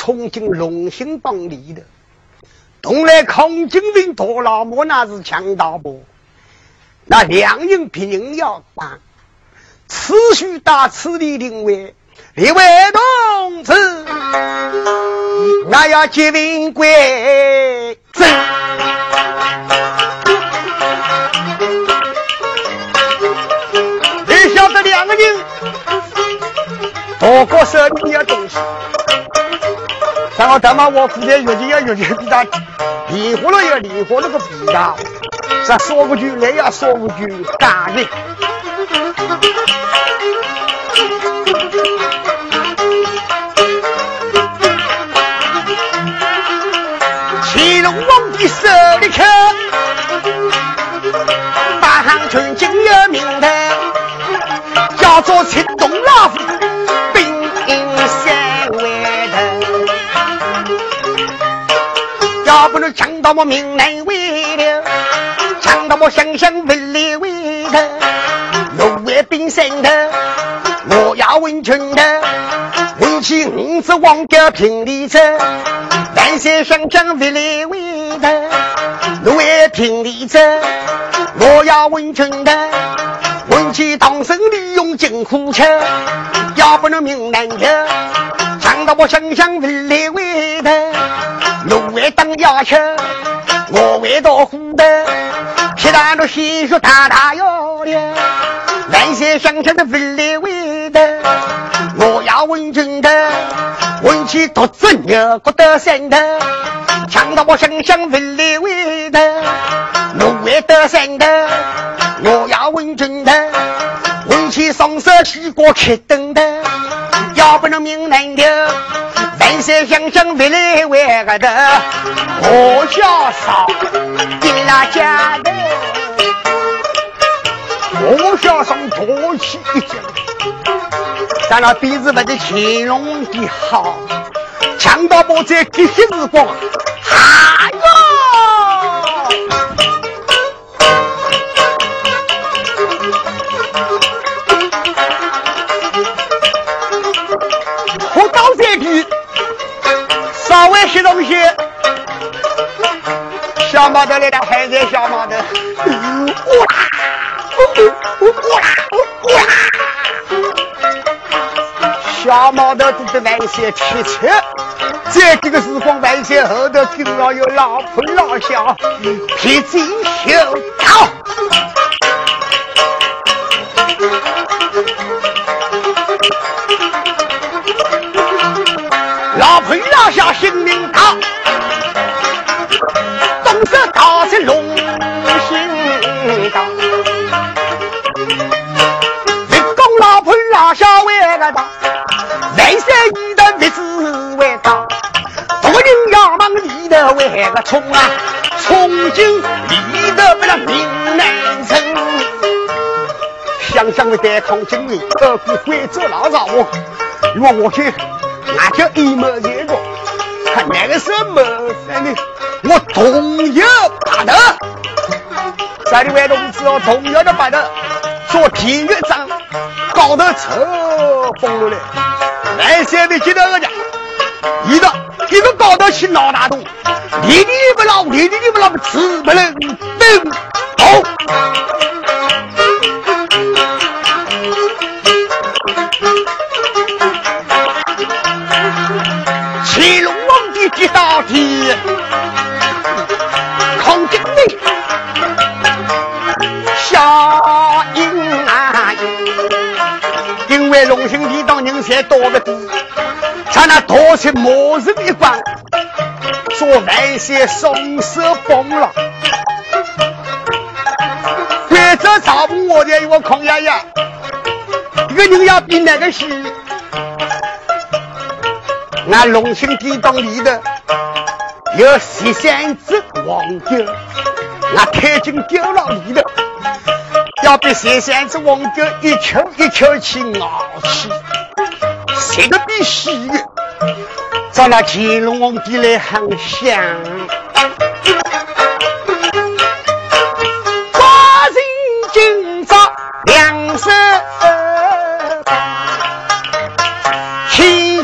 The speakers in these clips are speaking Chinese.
冲进龙兴帮里的，东来康金兵多老母那是强盗不？那两营兵人要打，此须打此地定位，列位同志，那要结命归正。你晓得两个人，多个手里有东西，然后他妈我估计越级要越级比他离婚了要离婚了个比他。这说不句来呀，说不句干的。乾隆皇帝手里刻，八行全经有名头，叫做七东老夫，到我名难为了。那么想想文里为头，六位兵身的，我要问群头，问起五子王家平里走，万岁想想文里为头，六位平里走，我要问群头，问起唐僧利用金箍枪，要不能命难求，想到我想想文里为头，六位当衙车，我为到虎头。其他的细说大大哟的，万岁想想的分来为的，我要问真的，问起独子牛国的山头，强到我想想分来为的，路为的山头，我要问真的，问起双手西瓜开灯的，要不能命难的，万岁想想分来为个的，我小嫂进了家的。我想上多起一讲，咱那鼻子不得乾隆的好，强盗不在这些时光，哎呦！稍微些东西，小毛头来了，还在小毛头，哇！小毛头都得万岁贴切，在这个时光，万岁后头听到有老婆老小，皮子袖套，老婆老小性命大，动手打成龙心大。小为个大，万岁你的位置为大，多人要忙里头为个冲啊，冲进里头不让命难成。想想为对抗金人，何必会做老早我？我去，那就一模一看那个什么反正我同样把的，在里外头知道同样的把的，做体育长。搞得车崩了嘞！来三位接到个家，一个一个搞得去闹大洞，你你不闹，你你不闹，死不能等兴地当人才多个多，他那多出魔人一关，做万岁双手崩了。规则差不我的，我抗爷爷，一个人要比哪个细？那龙兴地当里的有十三只黄狗，那太君丢了里的。要比十三只黄狗一口一口气咬起，这个必须在咱俩乾隆皇帝来很像我曾今朝两山伯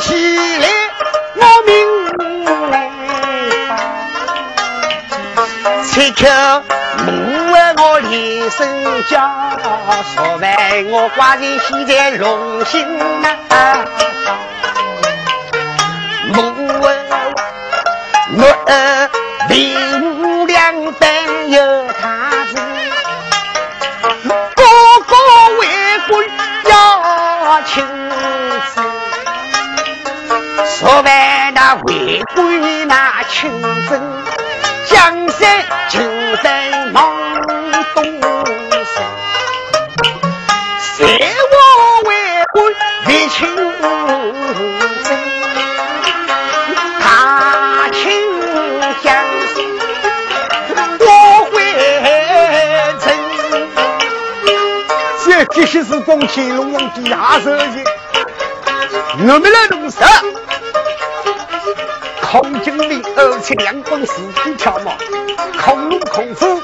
起来莫名其我连声叫，说为我寡人现在荣幸啊！莫为我林无良等有他子，哥哥为官要亲自，说为那为官那亲政。江山尽在忙东这这些是恭喜龙王的大手去，我们来弄啥？孔经理二七两光四匹条毛，孔龙孔虎，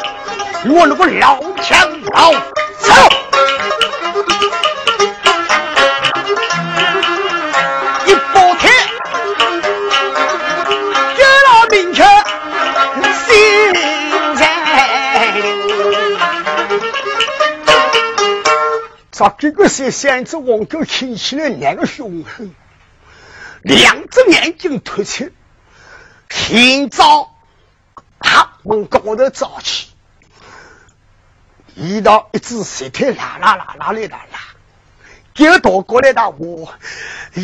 我那个老强老走，咋这个是三只王狗听起来那个凶狠，两只眼睛凸起。清早，他往高头早起，遇到一只石头啦啦啦啦来啦啦，就躲过来的我，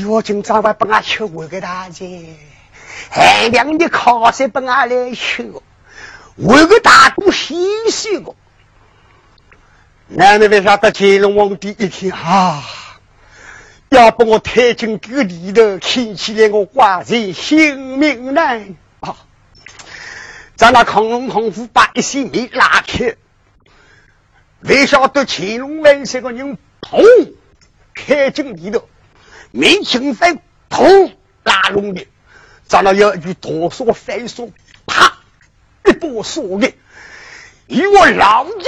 我今早还帮俺吃我给大姐，寒凉的烤水帮俺来吃，我个大肚稀稀个，奶奶为啥得乾隆皇帝一听啊？要把我抬进这个里头，看起来我寡人性命难啊！咱那康龙康虎把一些米拉开，为啥得乾隆万岁个人砰开进里头，没情在砰拉拢的，咱那有一句多说反说，啪一把锁的，与我老人的，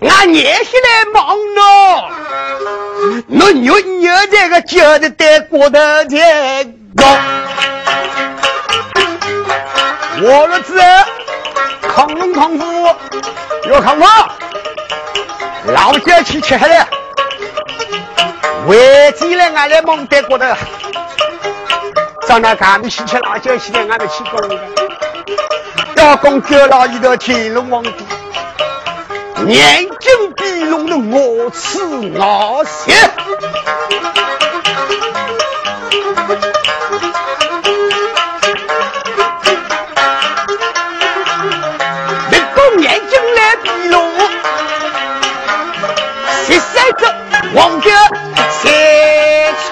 俺捏起来忙了。我牛牛这个叫的带过的这个，我儿子康龙康虎要看我，老家去吃了，为几来俺来忙带过的，上那干的西吃辣椒西的俺们去过的，要讲九老一的乾隆皇帝。眼睛闭拢的我吃我血，你个眼睛来闭拢，十三只王家谁聪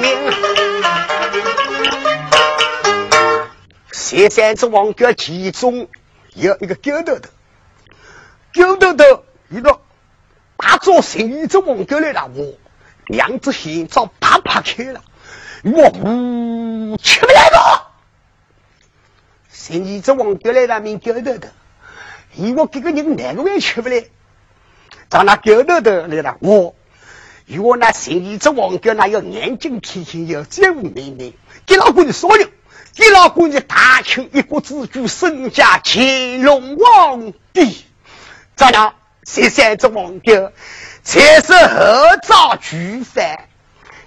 明？十三只王家其中有一个狗头头。狗头头遇到大做生意这王哥来了，我两只心脏啪啪开了，我呜吃不来了。生意这王哥来了，名狗头头，因为这个人哪个也吃不来。找那狗豆豆来了，我与我那生意这王哥那有眼睛天天有这无美美，给老公的所有，给老公的大清一国之主，身家乾隆皇帝。咋样？十三只王狗，才是合照聚饭，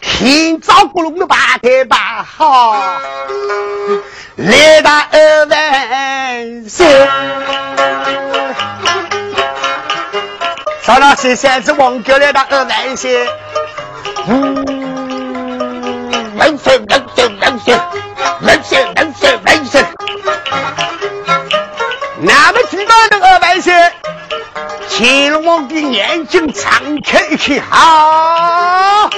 先早咕隆的八抬八好，来打二万三。咋了？十三只王狗来打二万三，嗯，万岁万岁万岁万岁万岁万岁！那么知道的二万岁？乾隆皇帝眼睛张开一看，好，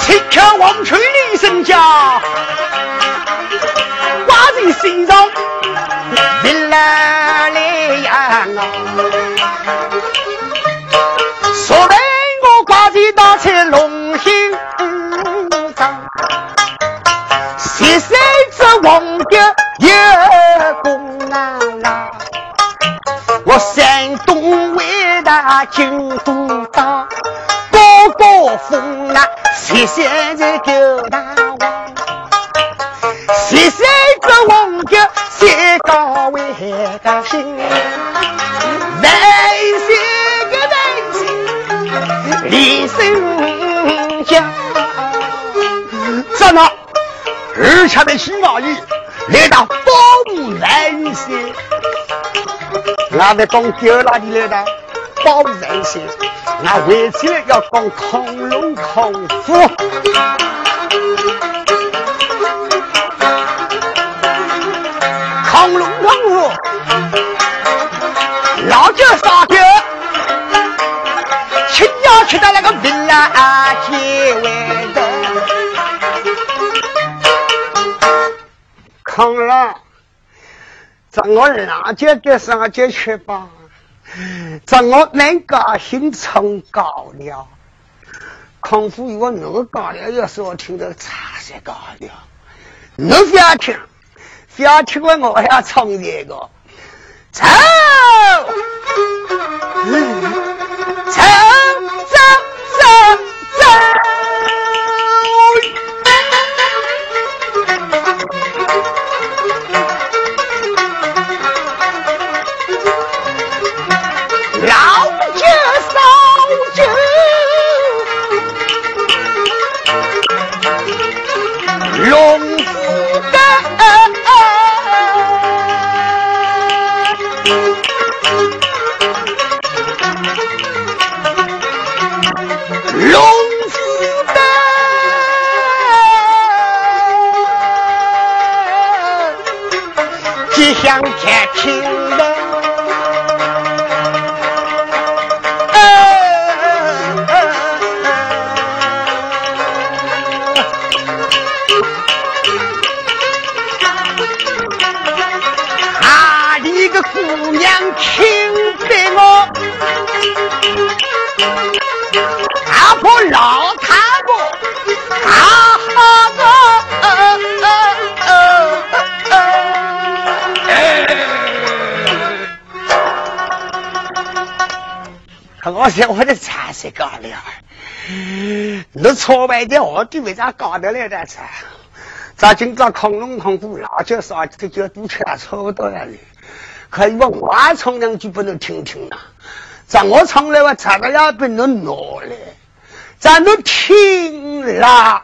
七刻王锤厉声叫，挂在心上，人来来呀！说为我挂在大车龙兴上，谢三只王。有功啊！我山东伟大京都大，高高风那谢谢这狗大王，谢谢这王哥谢高为个心，万谢个万谢李生而且的新马里来到保护万岁，俺们讲叫哪里来的？保护万岁。俺为起来要讲恐龙孔夫，恐龙孔虎，老酒烧酒，吃要吃到那个病啊恐龙，在我二姐给上姐去吧。在我那个心成高了，康复我那个高了，有时候听着茶色高了，你不要听，不要听我，我要唱这个，走，走走走走。龙虎斗吉祥天平我说我的茶是搞的，你错外的我地为啥搞的来的菜？咱今朝恐龙恐怖老叫啥？这叫都吃差不多了。可以我我唱两句不能听听啊？咱我唱来我唱的要不能挪来，咱都听了。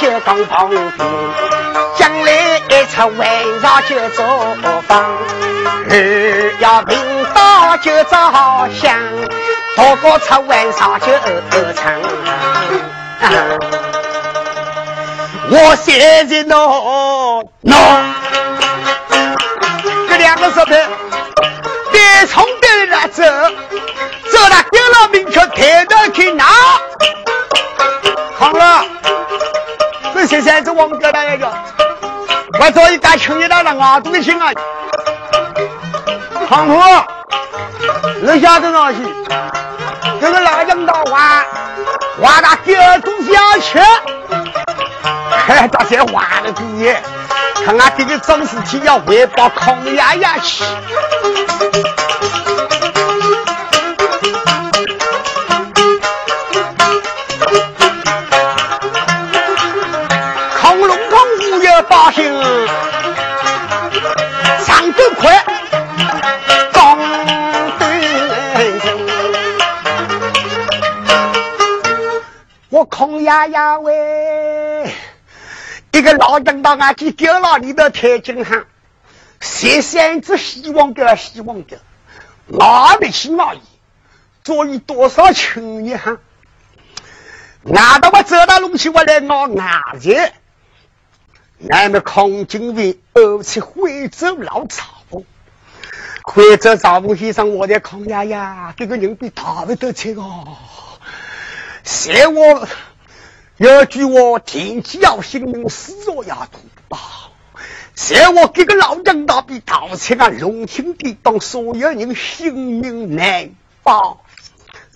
就讲旁边，将来一出晚上就做房，儿要明到就照相，大哥出晚上就唱。我现在喏喏，这两个石头，别从对了走，走了丢了命，却抬头去拿。现在是王哥那一个，我早已干青年了，俺都行啊。康普，你晓得哪去？这个老杨大挖，挖到各种小吃，还这些挖的毕业，看俺这个总事体要汇报康爷爷去。呀呀喂，一个老人到俺去丢了你的太金行，谢仙子希望哥希望哥，哪里去哪里？做你多少青年哈？俺到我走到路去，我来拿俺去。俺们康金为二次惠州老草夫，惠州草夫先生，我的康丫丫，这个人比大不得吃哦。嫌我有句话，天机要性命，死若要图报。嫌我这个老人大比盗窃啊，龙庆地当所有人性命难保。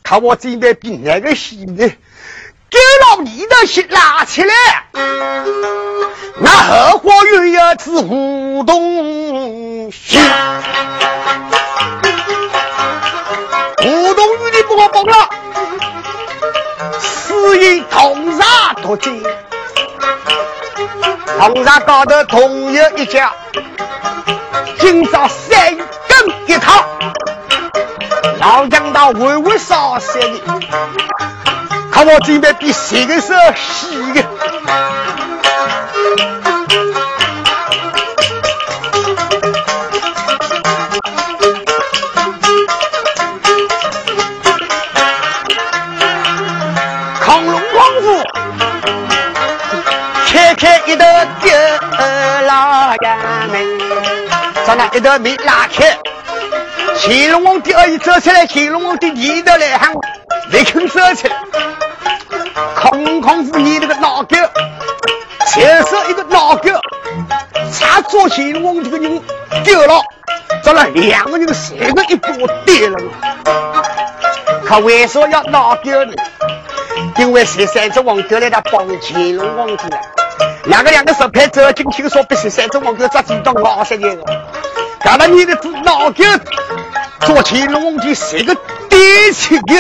看我准备比那个戏呢，给老你的心。拉起来。那荷花月呀是舞动戏，同杀夺金，同杀高头同有一家，今朝三更一趟，老将到微微烧死的，看我这边比谁个时候洗一道丢老衙门，在那一道门拉开，乾隆皇帝二一走出来，乾隆皇帝一头来喊，立刻走起来，亢龙光虎你那个老狗，就是一个老狗，差左乾隆皇帝的人丢了，咱那两个人三个一把跌了，他为啥要老狗呢？因为十三只王狗来他帮乾隆皇帝了，两个两个石牌走进去说，被十三只王狗抓住到咬死你了。看到你的只老狗做乾隆皇帝谁个爹亲的？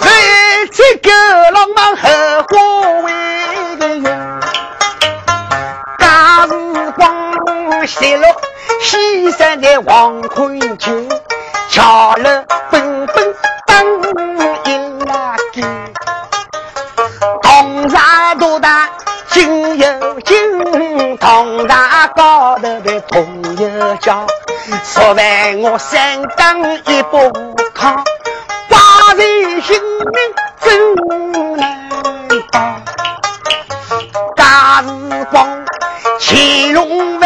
哎，这个浪漫荷花为的，大日光泄露西山的黄昏景。桥了金，铜山高头的铜有脚。说完我三更一步扛，寡人性命真难保。大日光，乾隆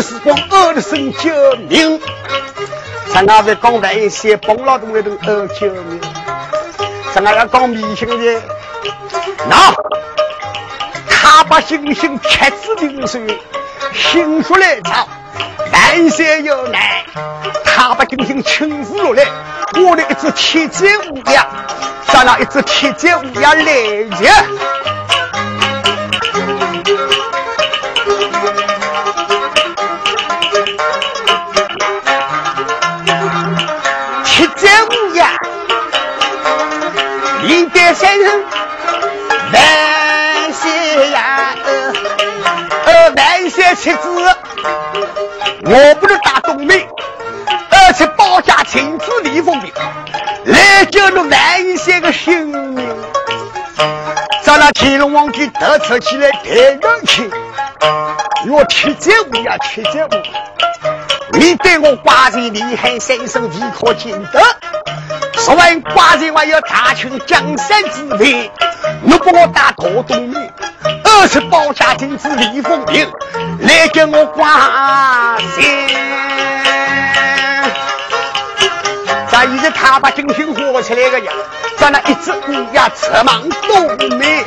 时光，二的生救命，咱那在讲万岁，帮老东来都二救命。咱那要讲迷信的，那他把星星切子零碎，心出来找万岁有难，他把星星亲自落来，我的一只铁剑乌鸦，咱那一只铁剑乌鸦来接。先生，万岁呀！呃，万岁妻子，我不能打东梅，而且保家亲自立封兵，来救那万岁的性命。咱那乾隆皇帝得策起来太人气，我铁剑无呀，铁剑无，你对我寡人厉害，三生立可见得。说完，寡人还要大清江山之内，你把我打大东面，二是保家金子李凤鸣，来给我寡人。咱一直他把金星火起来个呀，咱那一只乌鸦策忙东面。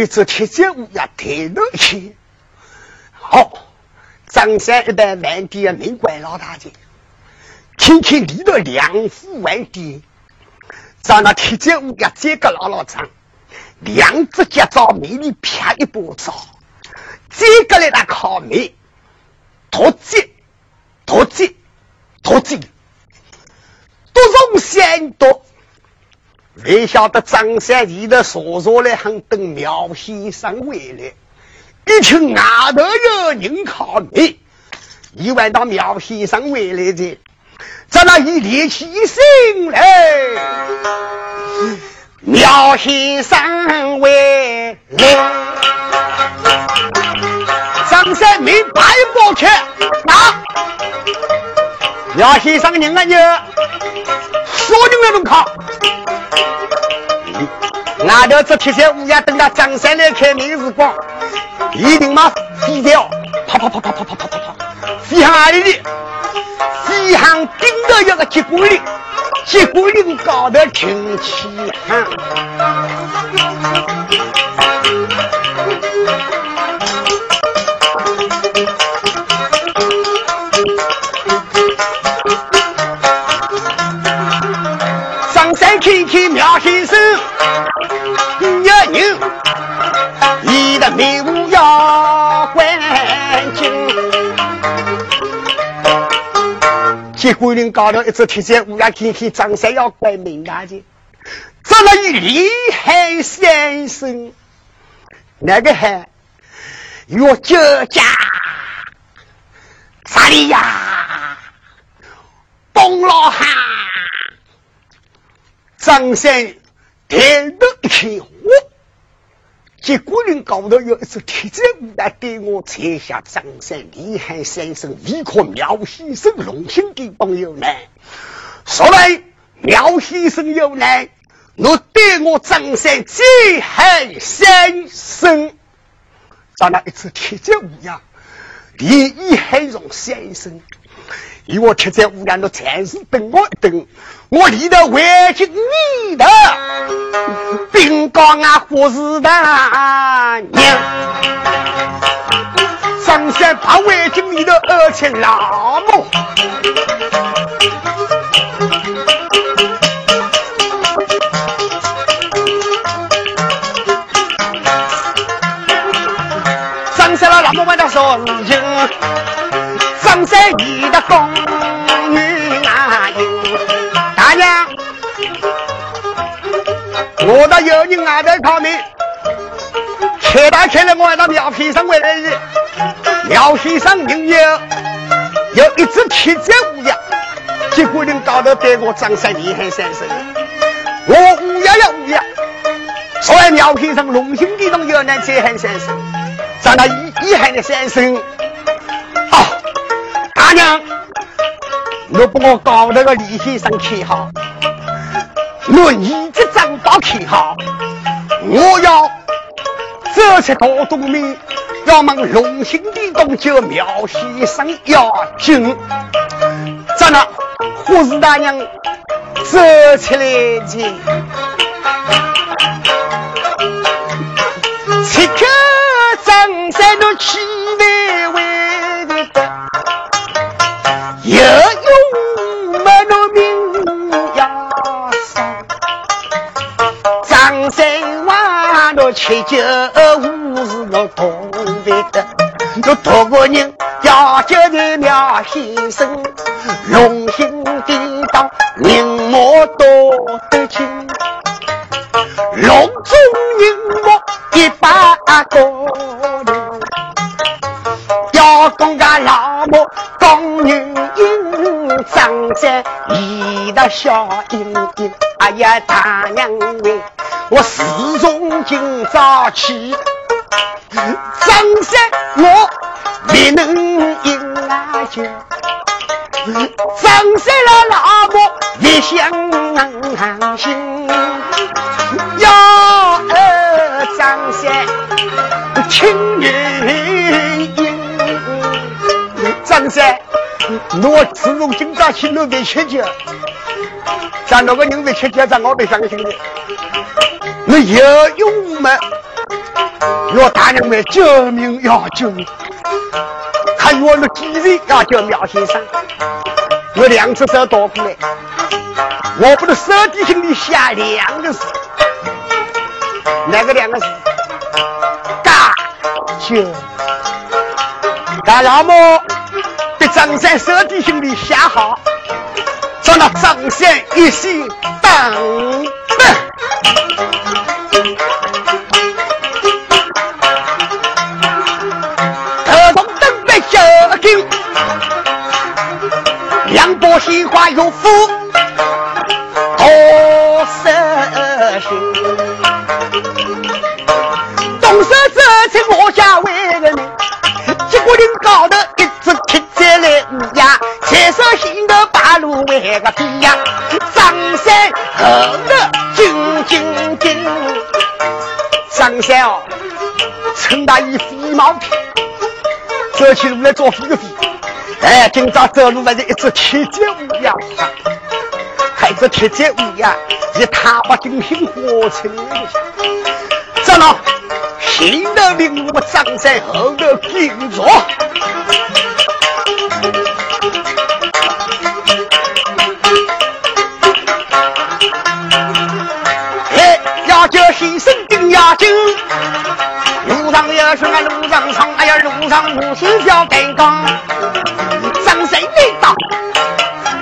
一只铁剑乌鸦抬头去，好，张三一代万地的名官老大姐，听听你的两副万地。在那铁剑屋呀，这个老老长，两只脚照美丽啪一把照，这个来他靠美，脱鸡，脱鸡，脱鸡，多种先多，没晓得张三里的说说来喊等苗先生回来，一听外头有人靠美，以为到苗先生回来的。在那一立起身来，苗先生为来，张三明白过去啊！苗先生人啊，你说你们能靠？外头这铁山乌鸦等到张三来开门时光，一定嘛飞掉，啪啪啪啪啪啪啪啪啪，飞向哪里的？飞向顶头一个结果岭，结果岭高头听气喊。天妙先生，一牛，伊的名号要关紧。去桂林搞了一只铁山，乌鸦看看张三要冠名大去？这么厉害先生，那个还？岳家家，啥的呀？东老汉。张三。抬头一看，我结果人高头有一只铁子乌鸦对我踩下张三厉害三声，立刻苗先生龙兴的朋友呢？说来苗先生有难，我对我张三最害三声，找那一只铁子武呀，连一害容三声。你我吃在屋梁的餐食，等我一等。我里头围巾里的冰糕啊，伙食的娘。上山把围巾里的二且老母，上山了老母问他啥事情？上山。宫女啊，大娘，我的有人外头靠门，开大开了，我到苗先生回来的。苗先生人有有一只铁子乌鸦，结果人高头对我张三厉害三声，我乌鸦呀乌鸦，所以苗先生龙兴地动有难再喊三声，让他一一喊的三声。大娘，我把我高头个李先生看好，我一只账包看好，我要走出大东面，要问龙兴的东就苗先生要紧。咋了？护士大娘走出来见，此刻张三都气来为七九五是我，同辈的，我十五人要叫的妙先生，龙行天道，人莫躲得清，龙中人莫一百个。要讲个老母公女。张三一的笑盈盈，哎呀，大娘喂，我始终今早起，张三我未能应啊就，张三了老婆也相心，我自从今朝起，我别吃酒，咱那个人别吃酒，咱我别相信的。我有用吗？我大娘们救命要救命，还有我那几人要叫苗先生。我两只手倒过来，我不能手底心里下两个字，哪个两个字？嘎就干老么？张三手底心里写好，叫那张三一心当官。两朵鲜花有福多生心，动手走进我家为个人，结果领飞呀，张三后头紧紧紧，张三哦，趁大衣飞毛皮，走起路来做飞飞，哎，今朝走路还是一只铁脚乌鸦，还只铁脚乌鸦，一踏把金星火车走了，新的领路张三后头跟着。路上也是俺路上闯，哎呀，路上不是叫干刚，张三来到？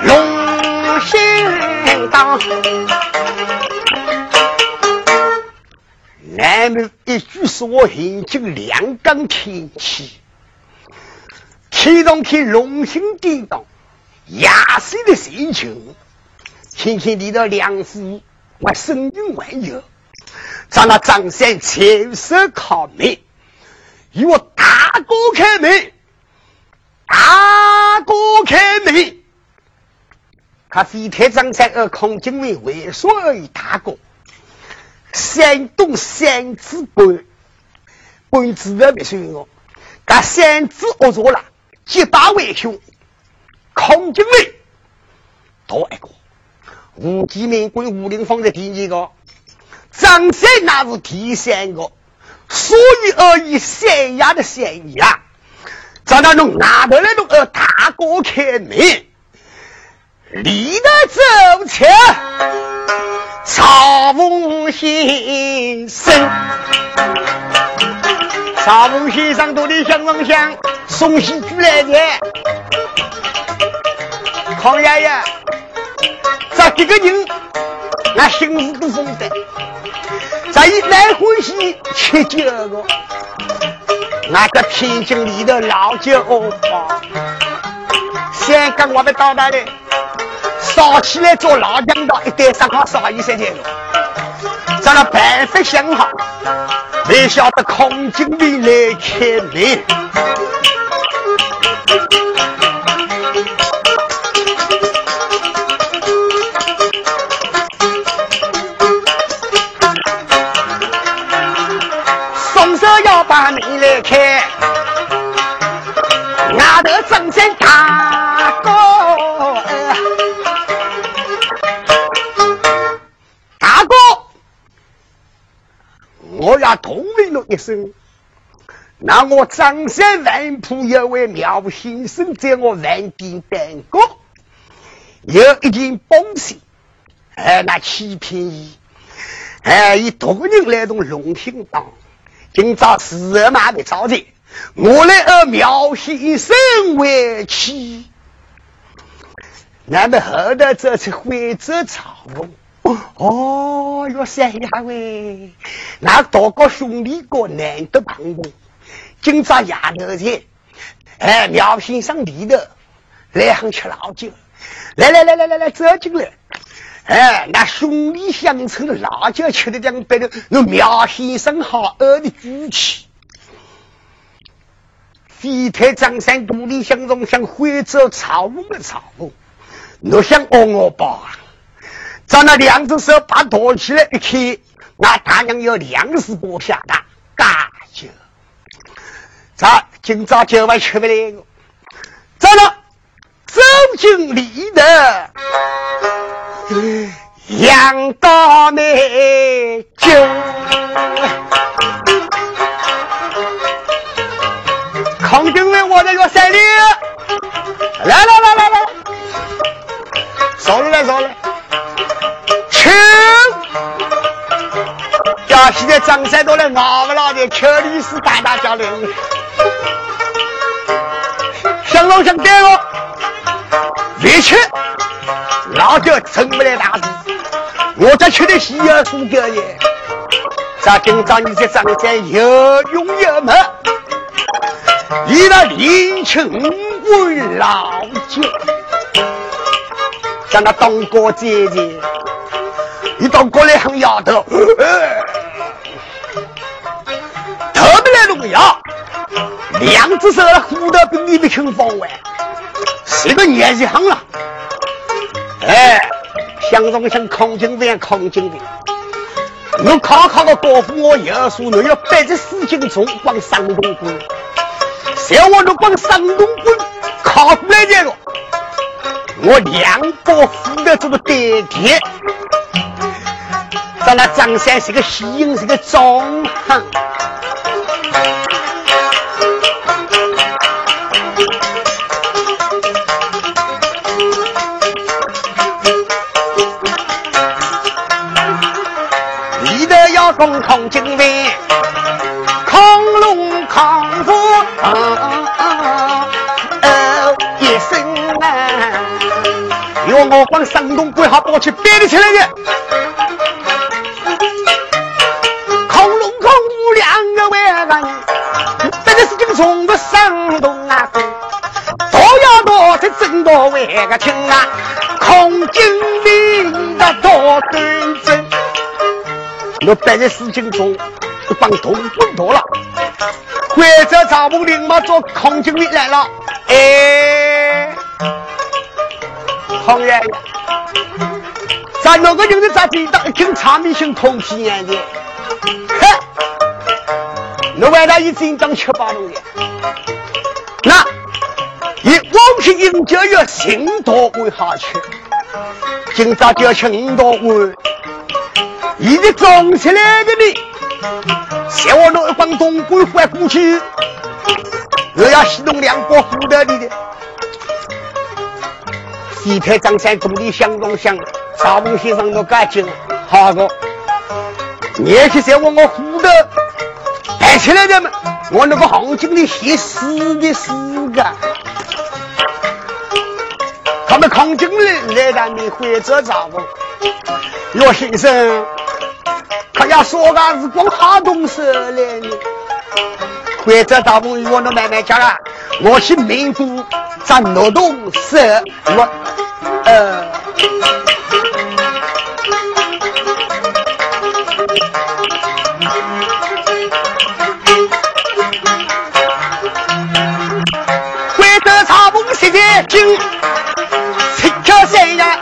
龙兴当。南门一句说，行进两岗天气，启动起龙兴地道，压水的水球，轻轻地到两府，我声音万有，让那张三前手靠门。与我大哥开门，大哥开门。他飞天张三而孔敬伟为所而已，大哥。山东三子官，官子的别说我，他三子恶作了，结拜为兄。孔敬伟多一个，吴继明归吴林峰的第一个，张三那是第三个。所以而以三亚的三亚，在那弄拿头来弄呃大哥开门，立得走前，曹凤先生，曹凤先生多的香风香，送喜酒来的，康爷爷，这几个人，那心思都丰的。咱一来欢喜吃酒个，那个天津里的老酒吧，香港我们到那里烧起来做老姜的，一袋烧烤烧一三千多。咱那办法想好，没晓得空军里来开门。我要同命了一声。那我张三万铺有位苗先生在我饭店办过，有一件东西，哎，那七便宜，哎，以多个人来动龙兴当。今朝四二马的召集，我来和苗先生为妻。那么后头这次惠州草哦哟，三呀喂，那多个兄弟哥难得碰过。今朝夜头前，哎，苗先生里头来喝吃老酒，来来来来来来，走进来。哎，那兄弟相称，辣椒吃的两百多，那苗先生好二的举起，飞台张三独立相中，像徽州草木的草木，我想哦我吧，咱那两只手把托起来一看，那大娘有粮食剥下的，嘎酒，咱今朝酒饭吃不来，咱那走进里的。杨大美酒，空军为我的要三六，来了。叫现在张三都来熬不了的，邱律师大大交流，想老想对了，别去。老叫成不来大事，我这吃的稀有数个耶。咱今朝你这张三有勇有谋，你那年轻为老酒，像那东哥姐姐，一到过来很丫头，两只手虎头比你们轻方外，是个年纪很了。哎，想中想空军兵，空军兵。我考考个高夫，我有数，我要背着四斤重往山东滚。像我都往山东滚，考不来这个，我两把斧的这个爹爹。咱那张三是个西营，是个中行。攻空精卫，空龙空虎哦一声啊！哟，我往山东鬼好跑去别的起来的。抗龙抗虎两个万人，别的事情从不山东啊，多呀多才真多为个听啊，我白日事情中就帮东滚多了，或者赵梦林嘛做空军里来了，哎，孔爷爷，咱那个人的咋地到一听长明星空气眼的，哼。我为他已经当七八路了，那以往昔应就要新多为下去，今朝就要请五多位，一直装起来的你，像我那一帮东鬼换过去，我要启动两把斧头里的，西台张三东里想东想，沙峰先生都干净，好个，你去在我我斧头。抬起来的嘛，我那个行情里写死的死个，他们抗经理来咱们会这咋不？岳先生，要说个是光好东西来呢。会这大不？我那慢慢讲啊，我是民族战劳动社，我呃。金七巧三呀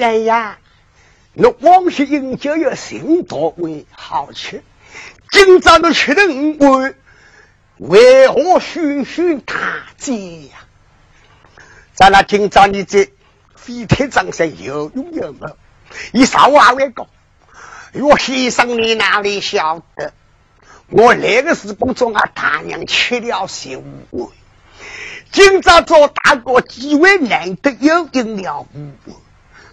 哎呀，那往昔饮酒要心多为好吃，今朝都吃的五味，为何循循大醉呀？咱那今朝你这飞天掌上有用有没？你啥话会讲？哟先生你哪里晓得？我那个时工作，俺大娘吃了些五味，今朝做大哥几位难得有饮了五味，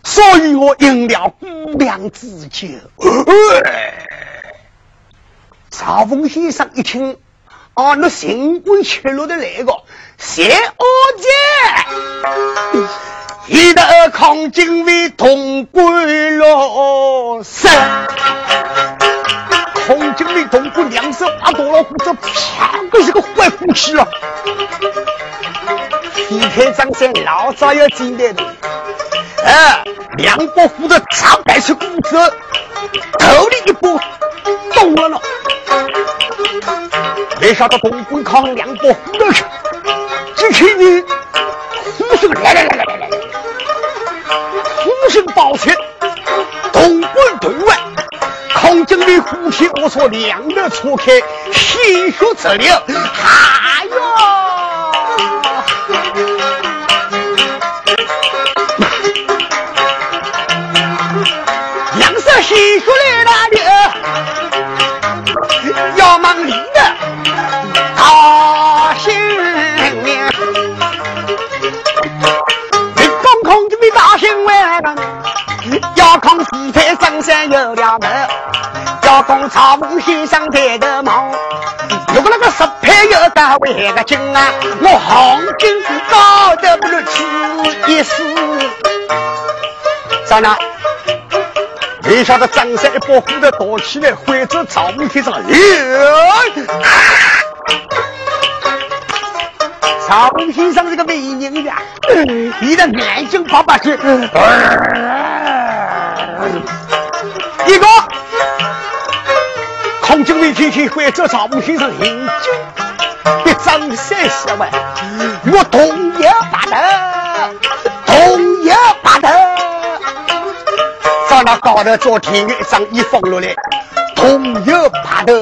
所以我饮了姑娘之酒。曹峰先生一听，啊，那新官吃了的那个谢阿姐，一得抗金为同归了生。红军的东姑两手把多了，这啪个是个坏武器啊！皮天张三老早要进来的，哎，两把斧子插摆出骨子，头里一拨，动了了。没想到东姑扛两把斧子去，只听你呼声来来来来来来，呼声爆切，东姑对外。空军的虎皮我说两耳错开，鲜血直流。哎呦，两色鲜血来了流，要忙里的大新娘。你讲空军的大新娘，要看四台上山有两门。要讲曹孟先生抬头望，如果那个石牌有单位个金啊，我行情高得不如此一死。咋了？没晓得张三一把斧头夺起来，挥着曹孟先生，曹孟先生是个美人呀，你的眼睛发白去，一个。空军为天天挥着赵木先生饮酒，一张三十万，我同意把头，同意把头。在那高头昨天一张一放落来，同意把头。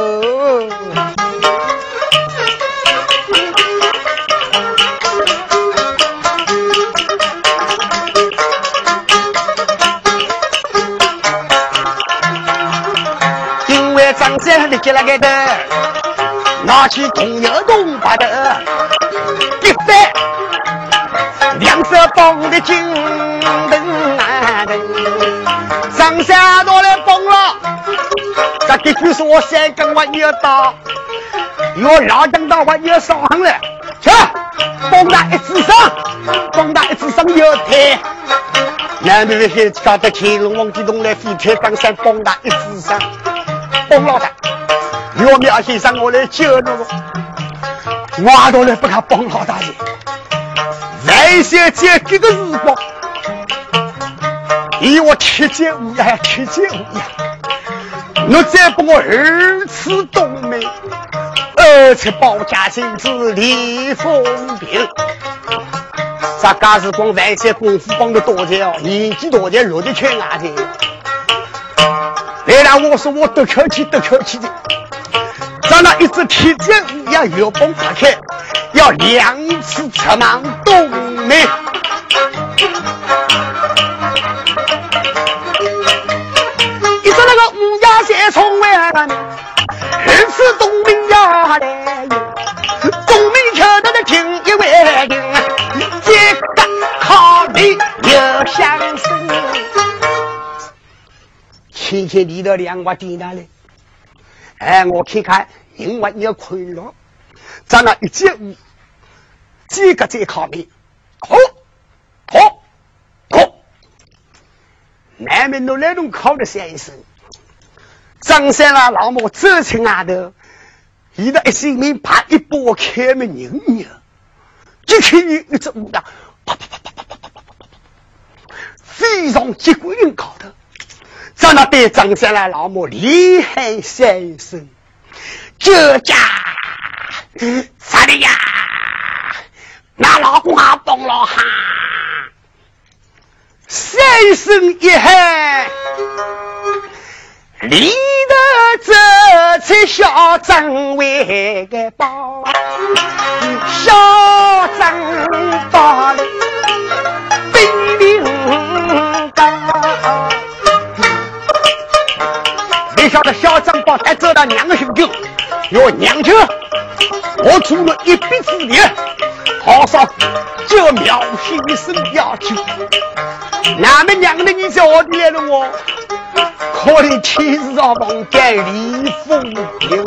因为张三立起那个头。拿起铜油铜把头，一翻，两手绑的紧绷啊！张三拿来绑了，这的确是我三更我要到，要拉登到我要上行了，去绑他一支上，绑他一支上腰抬。南边的孩子搞得乾隆皇帝东来飞天张三绑他一支上，绑了他。岳苗先生，我来救你我，我到来不看帮老大爷。万岁在这个时光，你我铁剑无涯，铁剑无涯。你再把我二次东门，二次保家金子李风平。咱家是光万千功夫帮的多钱哦，年纪多钱落的缺哪天？来了，我说我得客气，得客气的。咱那一只铁剑无涯，要崩打开，要两次扯忙东门。是东北呀嘞，东北吃的那挺一万斤，这个靠你有相思。亲戚你的两个点哪里？哎，我看看，因为要快乐，咱俩一节舞，这个最靠边，好，好，好，难免都来种靠的三声。张三啊，老母走进外头，一到一心门啪一拨开门人呀，就看见一只乌鸦，啪啪啪啪啪啪啪啪啪啪，非常结棍人搞的。在那对张三来老母厉害三生，这家咋的呀？那老公还帮了哈？先生一喊，立得这才小张为个宝，小张宝嘞，兵临高。没晓得小张宝带走了娘的兄弟，哟娘亲，我做了一臂之力，好少叫苗先生要紧。俺们娘的你叫我来了我，可怜天朝王盖李风流。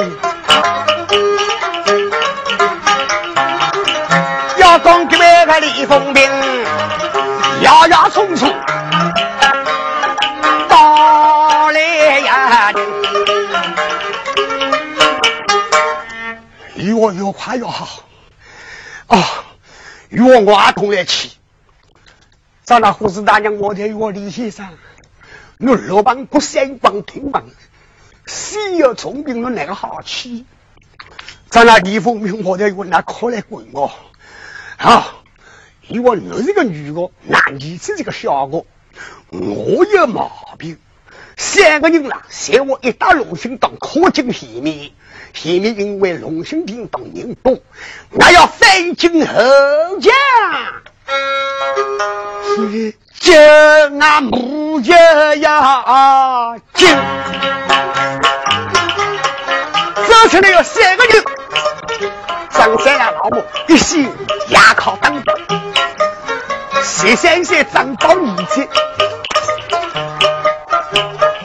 要讲给外个李凤平，压压匆匆到来呀。离我越快越好。啊，与我我同来起，咱那护士大娘，我在我李先生。我老板不三光听闻，死要重病了那个好去？咱那李凤鸣，我在问那可来滚我啊！因为我是个女的，那儿子这个小个，我有毛病。三个人啦，嫌我一打龙兴当可进前面。前面因为龙兴亭当人多，我要翻进后家，叫俺母爷呀进。走出来有三个人，张三呀老母一心牙靠当当，谢三三张宝二姐，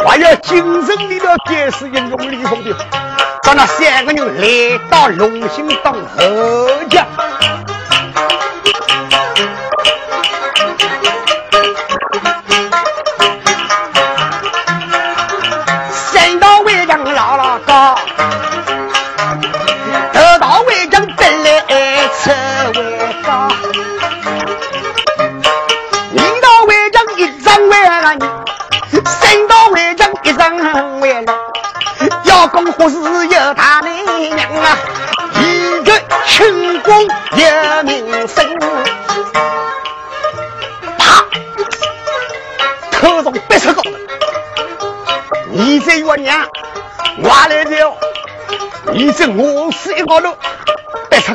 还要精神里的解释应用李凤的。咱那三个人来到龙兴当后家，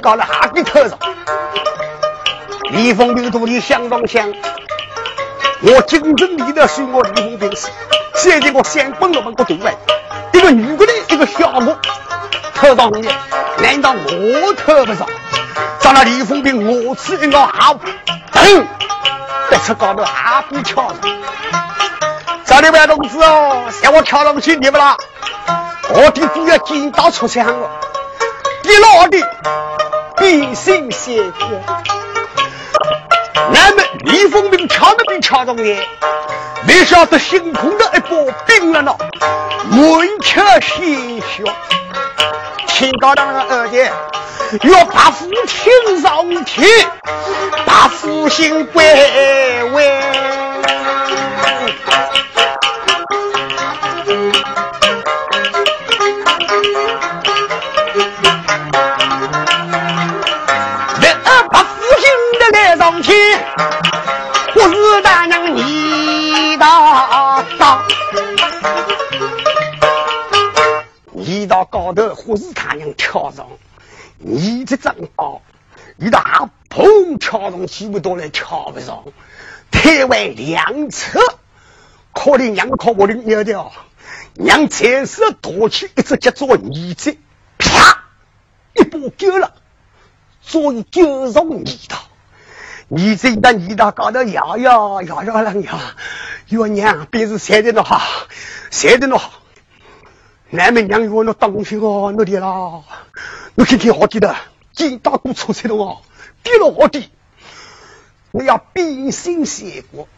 别出高了还比头上。李凤兵徒弟相当香，我精神力的是我李凤兵是，现在我想崩了门个对外，一个女的，一个小我，头上的，难道我头不上？咱那李凤兵我吃一个下午，等，别出高头还比跳上。这里位同志哦，让我跳上去，你不啦？我的主要见到出枪了，你老的必心血苦。那么李凤鸣跳得比跳中的，没晓得星空的一波冰了呢，满腔鲜血。请高堂的二姐，要把父亲上天，把父亲归位。我是大娘你大当，你到高头，或是大娘跳上，你这张包，你大砰跳上去不多来跳不上，台湾两侧，可怜娘靠我的尿掉，娘才是夺起一只脚做你这，啪，一把丢了，所以丢上你的。你这一你到高头摇摇摇摇了摇，我娘别是晒的那好，晒的那好。俺们娘我那东西哦，那的啦，我天天好记得，见到过出彩的哦，跌了我的，我要变心写过。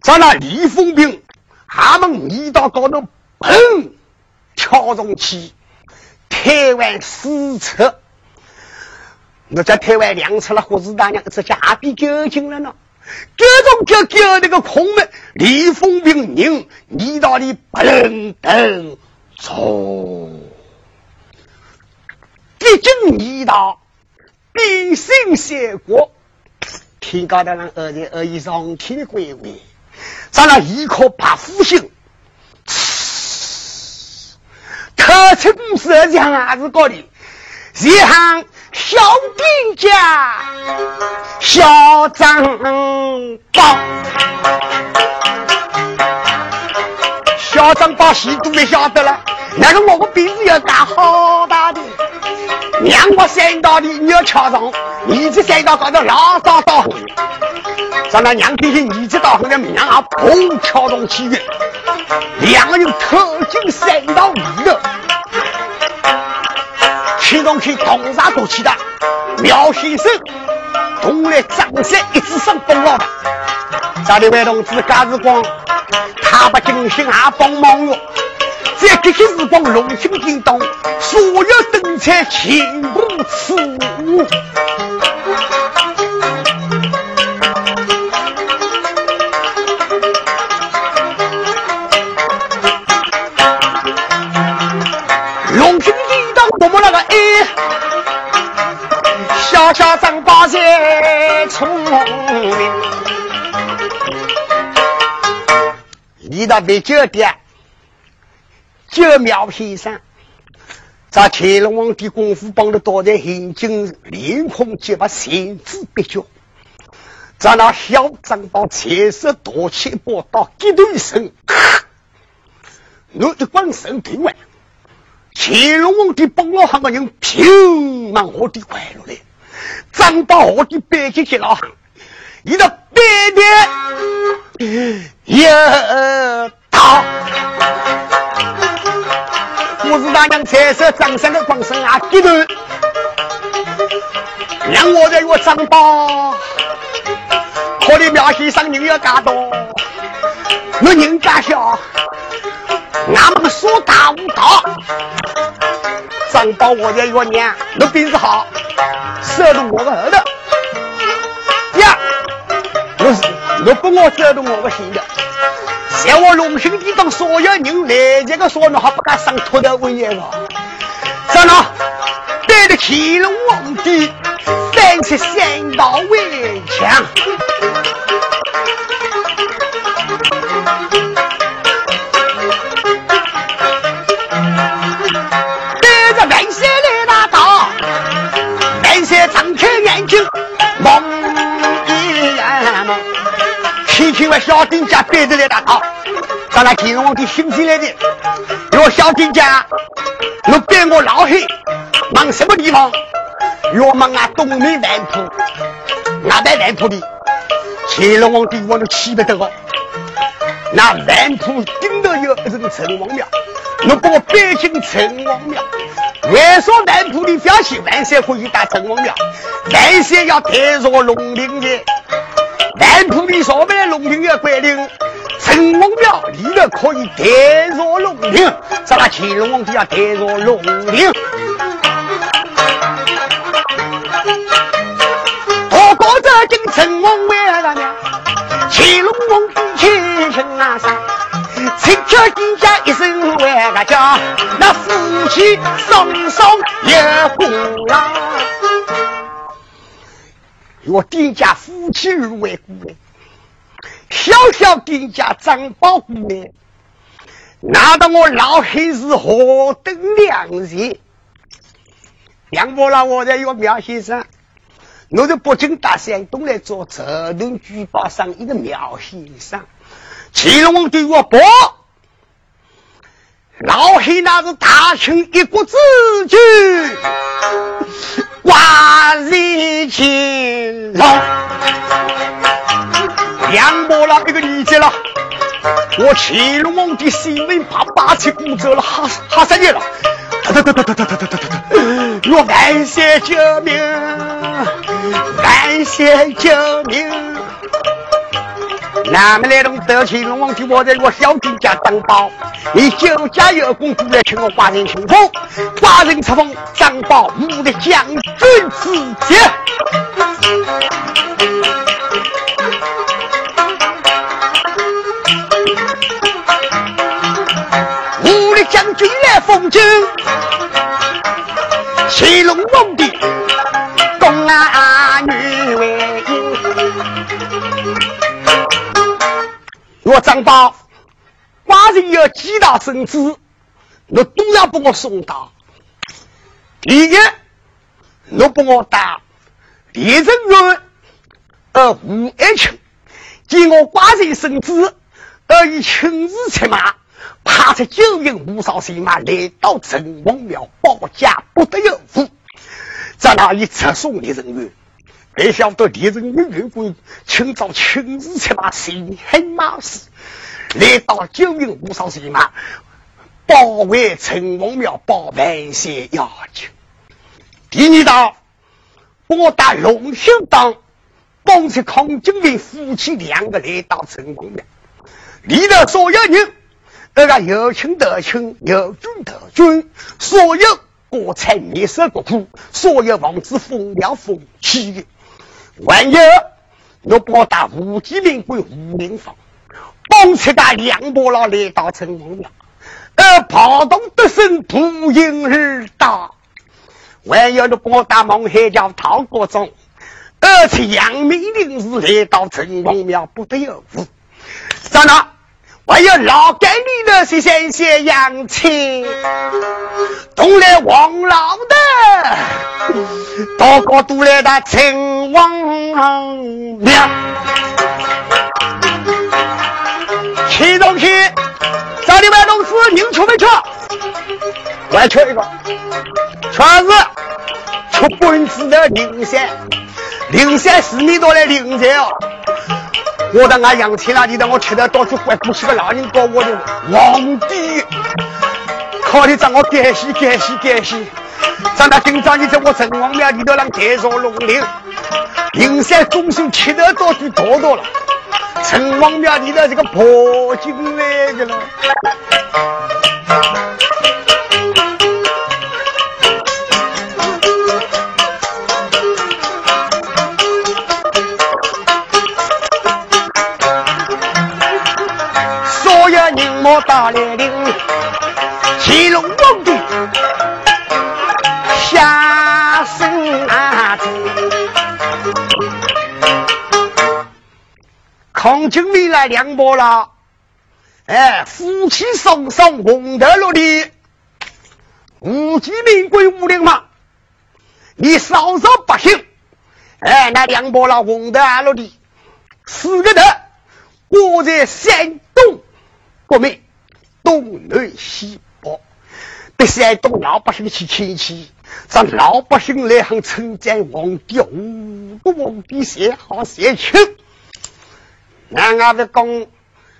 咱那李凤兵，他们一到高头，砰，跳上去，台湾四侧。我在台湾亮出了胡子大娘，这家比究竟了呢？各种各各那个空门，李凤兵人，你到底不能等走。毕竟你到必胜先过，天高的人二爷二姨上天的归位，咱俩一颗把福星，特出不是这样子搞的，一行。小兵家，小张宝，小张宝戏都没晓得了。那个我们鼻子要干好大的，娘我三道的你要敲上，你这三道高头老早到后，咱那娘弟兄你这到后面命啊，砰敲动起源，两个人特进三道里头。听众去同杀多去的苗先生，同来张三一直上东老的，这里位同志贾日光，他不尽心还帮忙哟，在这些时光龙兴叮当，所有灯彩全部此小小张八岁聪明，你到别酒店，九苗先生，在乾隆皇帝功夫帮的多在眼睛连空结巴，神志不觉。在那小张宝彩色夺起一把刀，激动一声，我一关神对外，乾隆皇帝帮了很多人，平满我的快乐来。张宝我的北京去老汉，一个白天也到，我是大娘彩色张三的光身啊，低头，让我在我张宝，可怜苗先生人要干多，我人家小，俺们说大无道，张宝我在我娘，我病子好。走动我个后头呀！我是我不我走动我个心的，像我龙兴地方所有人来这个说，你还不敢上秃头问言了？在哪带着乾隆皇帝三七三道围墙？小丁家背着来打他，咱那金龙王的心进来的。哟，小丁家，我背我老黑，忙什么地方？要，忙啊东南南铺，俺在南铺里，乾隆皇帝我都气不得哦。那南铺顶头有一座城隍庙，侬把我背进城隍庙。为啥南铺的表现万山可以打城隍庙？万山要抬着龙陵的。南铺里上面龙陵的规定，城隍庙里头可以抬着龙陵，咱那乾隆皇帝要抬着龙陵。我高这进城隍庙了呢，乾隆皇帝亲亲啊上。请求地家一声万个家，那夫妻双双有功劳。我丁家夫妻二位姑娘，小小丁家张宝姑娘，难道我老黑是何等良人？杨伯老，我在一个苗先生，我在北京大山东来做泽东举报上一个苗先生。乾隆对我报，老黑那是大清一国之君，万里秦老。杨伯了一个理解了，我乾隆皇帝心里怕八旗骨折了，哈哈三年了，哒哒哒哒哒哒哒哒哒，我万岁救命，万岁救命。南门来龙得乾隆王帝，我在我小弟家当宝。你九家有功，过来请我寡人清风。寡人册封张宝武的将军之爵。武的将军来封君，乾隆皇帝公安我张宝，寡人有几大圣子，你都要把我送到。第一，你帮我打李正元，而吴爱卿，见我寡人圣旨，而以亲自出马，派出九营五少人马来到城隍庙保驾，不得有误。在那里直送李正元。没晓得李仁元员官清早亲自出马，行黑马时，来到九营五少人马，保卫城隍庙，保万岁要求。第二道，我打龙兴党，帮助康景云夫妻两个来到城隍庙，里头所有人，那个有亲得亲，有君得君，所有国财民生国库，所有房子风凉风起。万一我拨打吴继明归吴明芳，帮其打梁伯老来到城隍庙，呃跑动得胜不应而打。万一你拨打孟海叫陶国忠，而且杨明林是来到城隍庙不得有误。在那我要老给你的是鲜仙养亲都来王老的大哥都来的请王老娘吃东西找你买东西你吃没吃我要吃一个。全是出本子的零钱零钱是多的零钱哦。我在俺杨天那里头，我吃的到处怪不起个老人告我的皇帝，靠你让我感谢感谢感谢。长大今朝你在我城隍庙里头让盖上龙陵，灵山中心吃的到处多多了，城隍庙里头这个破进来的了。我打来领，乾隆皇帝。下生啊子，康景明来两波了，哎，夫妻双双红得落地，吴继明归五陵嘛，你稍稍不行，哎，那两波了红得落地，四个头。我在山，国民东南西北，对山东老百姓去亲戚，让老百姓来喊称赞皇帝，五个皇帝谁好谁亲。俺俺的讲，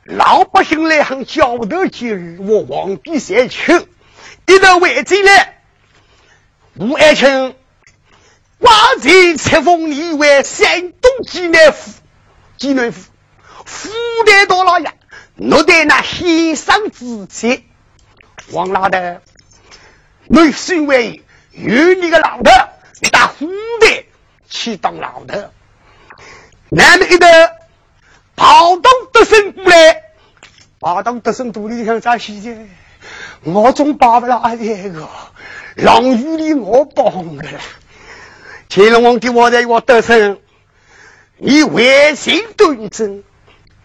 老百姓来喊交头接耳，我皇帝谁亲？一到外地来，吴爱卿。挂在册封你为山东济南府，济南府府代大老爷，我对那先生之妻王老头，你身为有你个老头，你打府代去当老头，那么一个跑到德胜过来，跑到德胜肚里想咋洗的？我总把不了这个，让雨里我帮的了。乾隆皇帝，我在我得胜，你威信端正，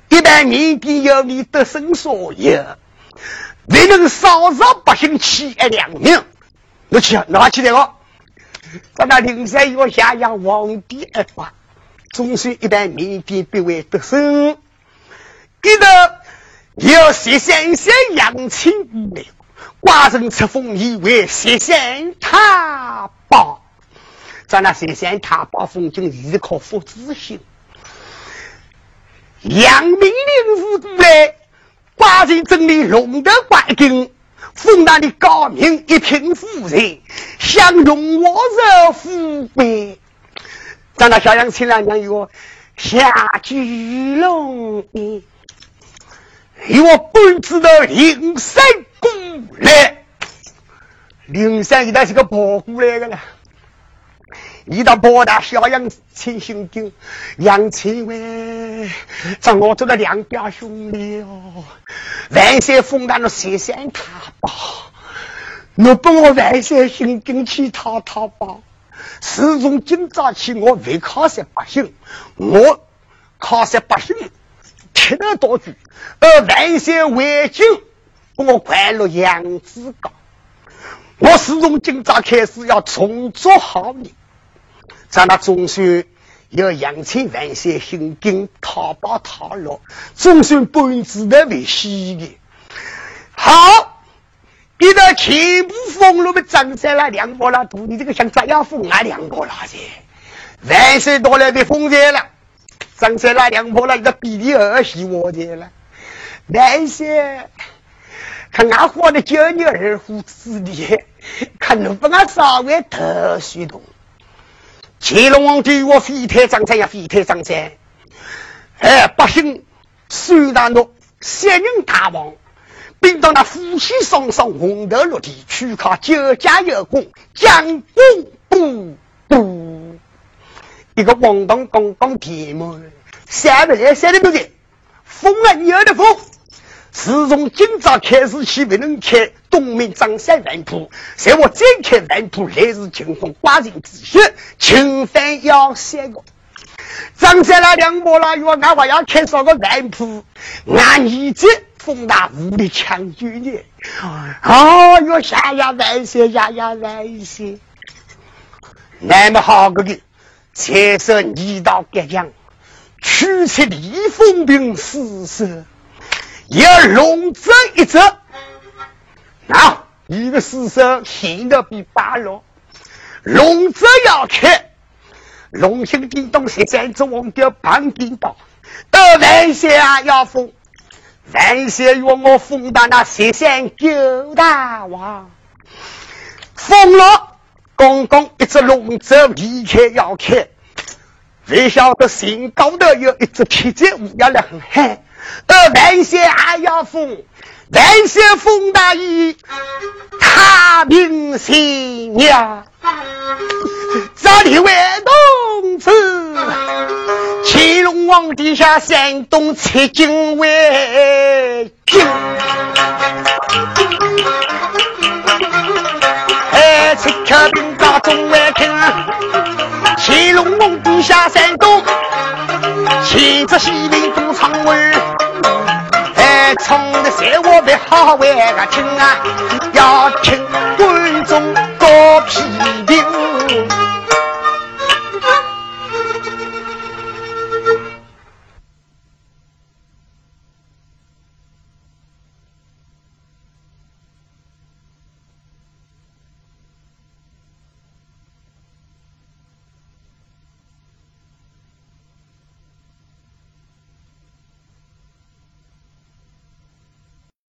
一旦民间有你得胜所有，未能扫杀百姓，弃爱良民。我去，拿起来个，在那灵山要下下皇帝一法，总算一旦民间必为得胜，记得要谢先生扬清来，挂人册封你为谢先他宝。在那山山塔把风景依靠父子心，杨明领事过来，挂进镇里龙德关根，封那里高明一品夫人，享荣我热富贵。在那小杨亲娘娘有下巨龙，有我本子的灵山过来，灵山一代是个跑过来的了。一到博大小杨亲兄弟，杨亲喂，在我这个两表兄弟哦，万岁封他的西山塔吧，我把我万岁兄弟去讨讨吧。自从今早起，我为靠山百姓，我靠山百姓贴了多句，而万岁为君，我关了杨子岗。我自从今早开始要重做好人。咱那总算要扬清万岁心经讨包讨落，总算本子的为喜的。好，一到全部封路的张三啦、梁伯啦，图你这个像张要封啊、梁伯啦噻。万岁到了的封在了，张三啦、梁伯啦，一个比你儿媳我的了。万岁，看俺活的九牛二虎之力，看能不能稍微特殊动。乾隆皇帝我飞天张三呀，飞天张三，哎，百姓虽然诺三人大王，并到那夫妻双双红头落地，去靠九家有功，将功补补。一个王东刚刚提嘛，三百来三的不对，封啊你的封。自从今朝开始起，不能开东面张三万铺，在我再开万铺，来日清风挂人之血，清饭要三个。张三啦、两伯啦，我俺还要开上个万铺，俺儿子封大武力强军呢。哦哟，下呀万岁，下呀万岁！那么好个个，彩色二道格将，取出李风兵四十。要龙泽一折，啊，一个死手显得比八龙。龙泽要开，龙兴叮咚，十三只王叫旁叮当，到万岁啊要封，万岁要我封到那十三九大王，封了，刚刚一只龙泽离开要开，未晓得心高头有一只皮子乌鸦来很嗨。而万岁还要封，万岁封大雨，太平新娘，这里为东子，乾隆皇帝下山东出京为京，哎，吃客兵到中外听，乾隆皇帝下山东，亲自西兵都长冲的谁我别好为个听啊，要听观众多批评。